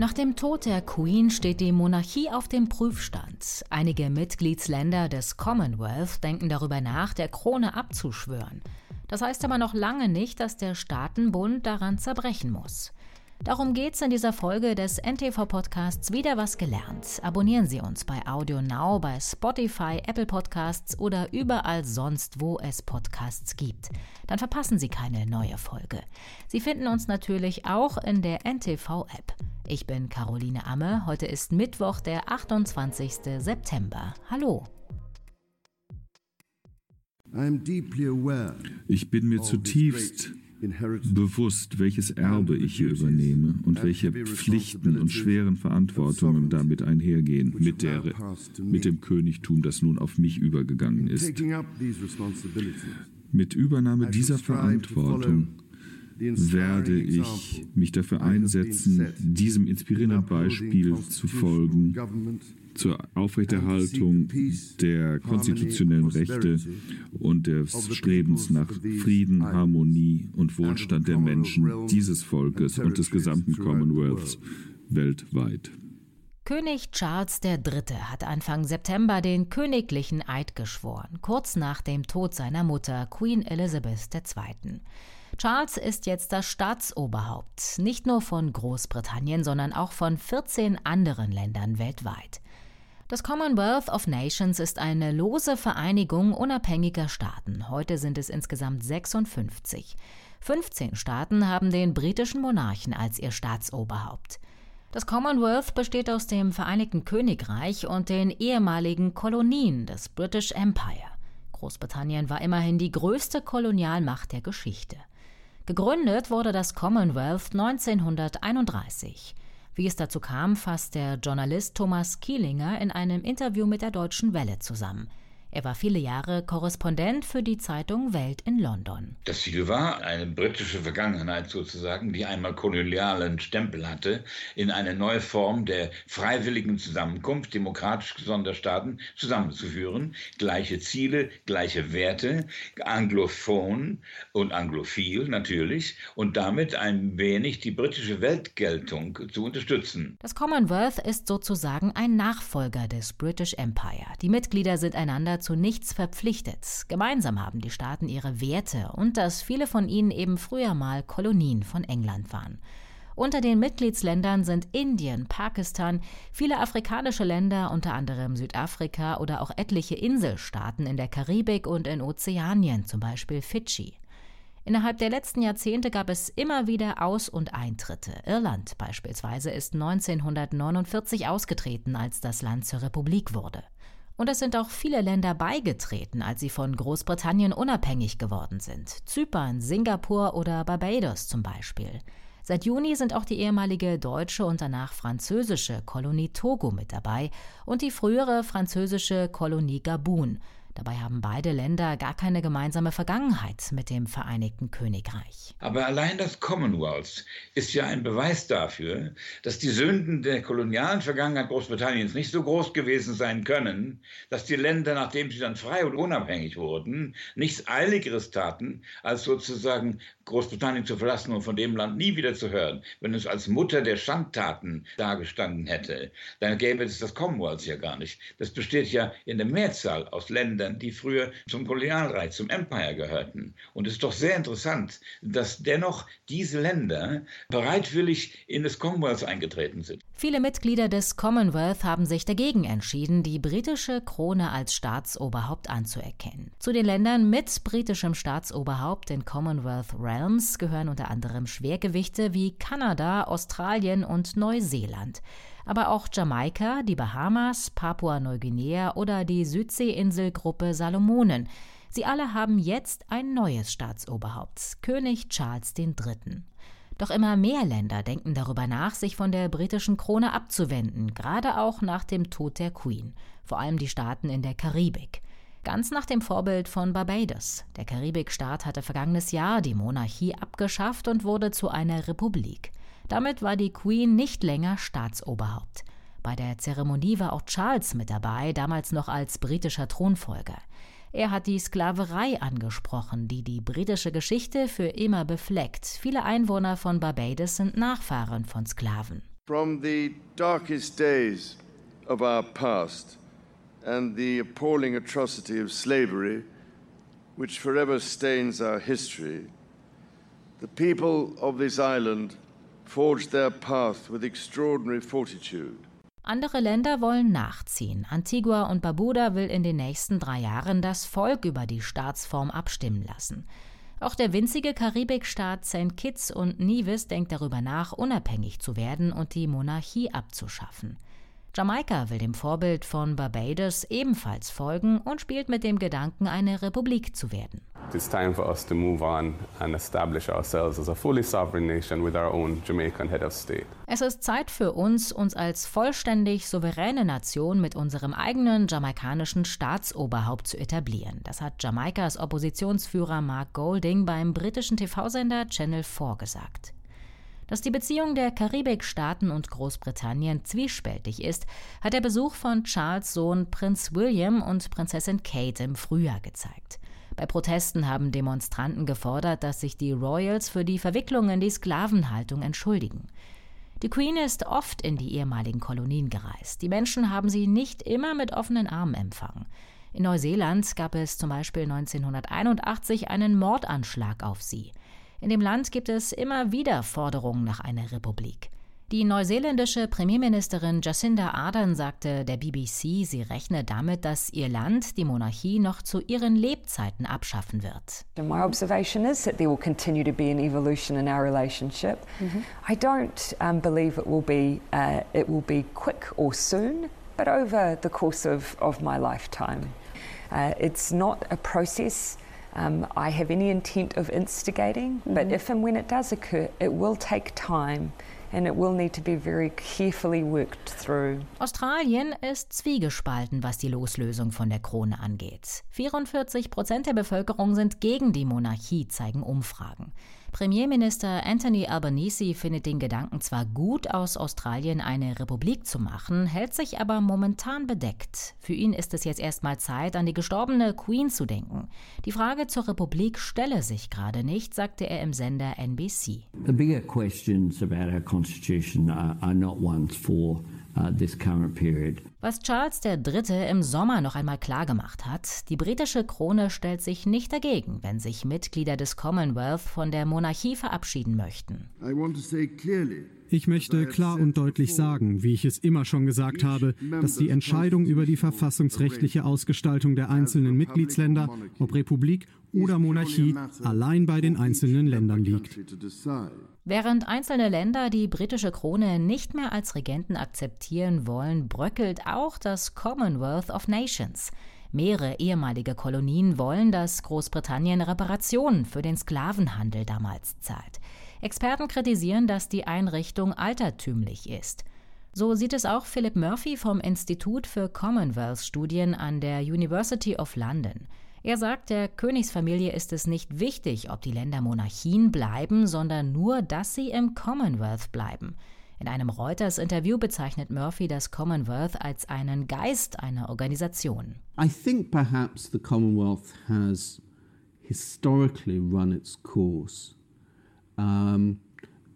Nach dem Tod der Queen steht die Monarchie auf dem Prüfstand. Einige Mitgliedsländer des Commonwealth denken darüber nach, der Krone abzuschwören. Das heißt aber noch lange nicht, dass der Staatenbund daran zerbrechen muss. Darum geht's in dieser Folge des NTV-Podcasts Wieder was gelernt. Abonnieren Sie uns bei Audio Now, bei Spotify, Apple Podcasts oder überall sonst, wo es Podcasts gibt. Dann verpassen Sie keine neue Folge. Sie finden uns natürlich auch in der NTV-App. Ich bin Caroline Amme. Heute ist Mittwoch, der 28. September. Hallo. Ich bin mir zutiefst bewusst, welches Erbe ich hier übernehme und welche Pflichten und schweren Verantwortungen damit einhergehen mit, der, mit dem Königtum, das nun auf mich übergegangen ist. Mit Übernahme dieser Verantwortung werde ich mich dafür einsetzen, diesem inspirierenden Beispiel zu folgen zur Aufrechterhaltung der konstitutionellen Rechte und des Strebens nach Frieden, Harmonie und Wohlstand der Menschen dieses Volkes und des gesamten Commonwealths weltweit. König Charles III. hat Anfang September den königlichen Eid geschworen, kurz nach dem Tod seiner Mutter Queen Elizabeth II. Charles ist jetzt das Staatsoberhaupt, nicht nur von Großbritannien, sondern auch von 14 anderen Ländern weltweit. Das Commonwealth of Nations ist eine lose Vereinigung unabhängiger Staaten. Heute sind es insgesamt 56. 15 Staaten haben den britischen Monarchen als ihr Staatsoberhaupt. Das Commonwealth besteht aus dem Vereinigten Königreich und den ehemaligen Kolonien des British Empire. Großbritannien war immerhin die größte Kolonialmacht der Geschichte. Gegründet wurde das Commonwealth 1931. Wie es dazu kam, fasst der Journalist Thomas Kielinger in einem Interview mit der Deutschen Welle zusammen. Er war viele Jahre Korrespondent für die Zeitung Welt in London. Das Ziel war, eine britische Vergangenheit sozusagen, die einmal kolonialen Stempel hatte, in eine neue Form der freiwilligen Zusammenkunft demokratisch gesonderter Staaten zusammenzuführen. Gleiche Ziele, gleiche Werte, anglophon und anglophil natürlich und damit ein wenig die britische Weltgeltung zu unterstützen. Das Commonwealth ist sozusagen ein Nachfolger des British Empire. Die Mitglieder sind einander zu nichts verpflichtet. Gemeinsam haben die Staaten ihre Werte und dass viele von ihnen eben früher mal Kolonien von England waren. Unter den Mitgliedsländern sind Indien, Pakistan, viele afrikanische Länder, unter anderem Südafrika oder auch etliche Inselstaaten in der Karibik und in Ozeanien, zum Beispiel Fidschi. Innerhalb der letzten Jahrzehnte gab es immer wieder Aus- und Eintritte. Irland beispielsweise ist 1949 ausgetreten, als das Land zur Republik wurde. Und es sind auch viele Länder beigetreten, als sie von Großbritannien unabhängig geworden sind. Zypern, Singapur oder Barbados zum Beispiel. Seit Juni sind auch die ehemalige deutsche und danach französische Kolonie Togo mit dabei und die frühere französische Kolonie Gabun. Dabei haben beide Länder gar keine gemeinsame Vergangenheit mit dem Vereinigten Königreich. Aber allein das Commonwealth ist ja ein Beweis dafür, dass die Sünden der kolonialen Vergangenheit Großbritanniens nicht so groß gewesen sein können, dass die Länder, nachdem sie dann frei und unabhängig wurden, nichts Eiligeres taten, als sozusagen Großbritannien zu verlassen und von dem Land nie wieder zu hören. Wenn es als Mutter der Schandtaten dargestanden hätte, dann gäbe es das Commonwealth ja gar nicht. Das besteht ja in der Mehrzahl aus Ländern, Ländern, die früher zum Kolonialreich, zum Empire gehörten. Und es ist doch sehr interessant, dass dennoch diese Länder bereitwillig in das Commonwealth eingetreten sind. Viele Mitglieder des Commonwealth haben sich dagegen entschieden, die britische Krone als Staatsoberhaupt anzuerkennen. Zu den Ländern mit britischem Staatsoberhaupt in Commonwealth Realms gehören unter anderem Schwergewichte wie Kanada, Australien und Neuseeland aber auch Jamaika, die Bahamas, Papua-Neuguinea oder die Südseeinselgruppe Salomonen. Sie alle haben jetzt ein neues Staatsoberhaupt, König Charles III. Doch immer mehr Länder denken darüber nach, sich von der britischen Krone abzuwenden, gerade auch nach dem Tod der Queen, vor allem die Staaten in der Karibik. Ganz nach dem Vorbild von Barbados. Der Karibikstaat hatte vergangenes Jahr die Monarchie abgeschafft und wurde zu einer Republik. Damit war die Queen nicht länger Staatsoberhaupt. Bei der Zeremonie war auch Charles mit dabei, damals noch als britischer Thronfolger. Er hat die Sklaverei angesprochen, die die britische Geschichte für immer befleckt. Viele Einwohner von Barbados sind Nachfahren von Sklaven. From the darkest days of our past and the appalling atrocity of slavery, which forever stains our history, the people of this island forged their path with extraordinary fortitude. Andere Länder wollen nachziehen. Antigua und Barbuda will in den nächsten drei Jahren das Volk über die Staatsform abstimmen lassen. Auch der winzige Karibikstaat St. Kitts und Nevis denkt darüber nach, unabhängig zu werden und die Monarchie abzuschaffen. Jamaika will dem Vorbild von Barbados ebenfalls folgen und spielt mit dem Gedanken, eine Republik zu werden. It's time for us to move on and establish ourselves as a fully sovereign nation with our own Jamaican head of state. Es ist Zeit für uns, uns als vollständig souveräne Nation mit unserem eigenen jamaikanischen Staatsoberhaupt zu etablieren. Das hat Jamaikas Oppositionsführer Mark Golding beim britischen TV-Sender Channel 4 gesagt. Dass die Beziehung der Karibikstaaten und Großbritannien zwiespältig ist, hat der Besuch von Charles Sohn Prinz William und Prinzessin Kate im Frühjahr gezeigt. Bei Protesten haben Demonstranten gefordert, dass sich die Royals für die Verwicklung in die Sklavenhaltung entschuldigen. Die Queen ist oft in die ehemaligen Kolonien gereist. Die Menschen haben sie nicht immer mit offenen Armen empfangen. In Neuseeland gab es zum Beispiel 1981 einen Mordanschlag auf sie. In dem Land gibt es immer wieder Forderungen nach einer Republik. Die neuseeländische Premierministerin Jacinda Ardern sagte der BBC, sie rechne damit, dass ihr Land die Monarchie noch zu ihren Lebzeiten abschaffen wird. My observation is that there will continue to be an evolution in our relationship. Mm -hmm. I don't um, believe it will be uh, it will be quick or soon, but over the course of, of my lifetime. Uh, it's not a process um, I have any intent of instigating, mm -hmm. but if and when it does occur, it will take time. And it will need to be very carefully worked through. Australien ist zwiegespalten, was die Loslösung von der Krone angeht. 44 Prozent der Bevölkerung sind gegen die Monarchie, zeigen Umfragen. Premierminister Anthony Albanese findet den Gedanken zwar gut, aus Australien eine Republik zu machen, hält sich aber momentan bedeckt. Für ihn ist es jetzt erstmal Zeit, an die gestorbene Queen zu denken. Die Frage zur Republik stelle sich gerade nicht, sagte er im Sender NBC. The bigger questions about our constitution are, are not ones for uh. Was Charles III. im Sommer noch einmal klargemacht hat, die britische Krone stellt sich nicht dagegen, wenn sich Mitglieder des Commonwealth von der Monarchie verabschieden möchten. Ich möchte klar und deutlich sagen, wie ich es immer schon gesagt habe, dass die Entscheidung über die verfassungsrechtliche Ausgestaltung der einzelnen Mitgliedsländer, ob Republik oder Monarchie, allein bei den einzelnen Ländern liegt. Während einzelne Länder die britische Krone nicht mehr als Regenten akzeptieren wollen, bröckelt auch das Commonwealth of Nations. Mehrere ehemalige Kolonien wollen, dass Großbritannien Reparationen für den Sklavenhandel damals zahlt. Experten kritisieren, dass die Einrichtung altertümlich ist. So sieht es auch Philip Murphy vom Institut für Commonwealth-Studien an der University of London. Er sagt, der Königsfamilie ist es nicht wichtig, ob die Länder Monarchien bleiben, sondern nur, dass sie im Commonwealth bleiben. In einem Reuters-Interview bezeichnet Murphy das Commonwealth als einen Geist einer Organisation. I think perhaps the Commonwealth has historically run its course. Um,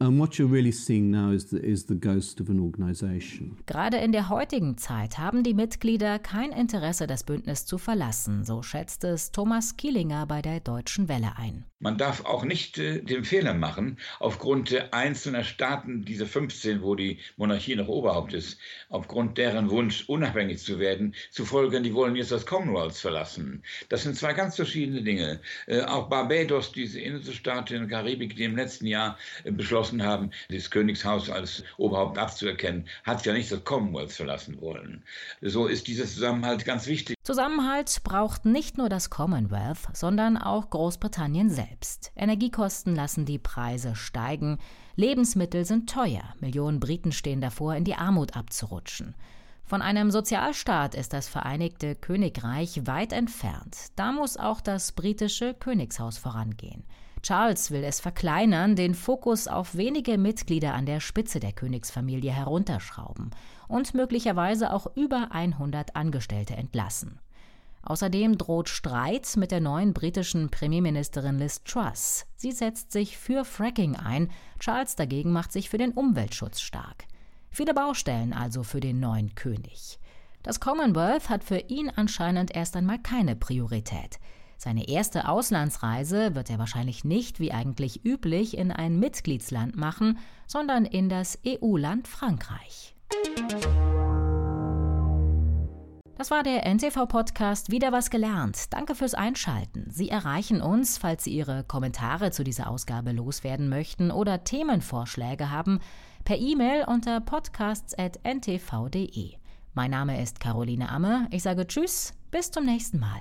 And what you're really seeing now is the, is the ghost of an organization. Gerade in der heutigen Zeit haben die Mitglieder kein Interesse, das Bündnis zu verlassen, so schätzt es Thomas Kielinger bei der Deutschen Welle ein. Man darf auch nicht äh, den Fehler machen, aufgrund einzelner Staaten, diese 15, wo die Monarchie noch Oberhaupt ist, aufgrund deren Wunsch, unabhängig zu werden, zu folgen, die wollen jetzt das Commonwealth verlassen. Das sind zwei ganz verschiedene Dinge. Äh, auch Barbados, diese Inselstaat in der Karibik, die im letzten Jahr äh, beschlossen haben, das Königshaus als Oberhaupt abzuerkennen, hat ja nicht das Commonwealth verlassen wollen. So ist dieser Zusammenhalt ganz wichtig. Zusammenhalt braucht nicht nur das Commonwealth, sondern auch Großbritannien selbst. Energiekosten lassen die Preise steigen, Lebensmittel sind teuer, Millionen Briten stehen davor, in die Armut abzurutschen. Von einem Sozialstaat ist das Vereinigte Königreich weit entfernt. Da muss auch das britische Königshaus vorangehen. Charles will es verkleinern, den Fokus auf wenige Mitglieder an der Spitze der Königsfamilie herunterschrauben und möglicherweise auch über 100 Angestellte entlassen. Außerdem droht Streit mit der neuen britischen Premierministerin Liz Truss. Sie setzt sich für Fracking ein, Charles dagegen macht sich für den Umweltschutz stark. Viele Baustellen also für den neuen König. Das Commonwealth hat für ihn anscheinend erst einmal keine Priorität. Seine erste Auslandsreise wird er wahrscheinlich nicht, wie eigentlich üblich, in ein Mitgliedsland machen, sondern in das EU-Land Frankreich. Das war der NTV-Podcast Wieder was gelernt. Danke fürs Einschalten. Sie erreichen uns, falls Sie Ihre Kommentare zu dieser Ausgabe loswerden möchten oder Themenvorschläge haben, per E-Mail unter podcasts.ntv.de. Mein Name ist Caroline Amme. Ich sage Tschüss, bis zum nächsten Mal.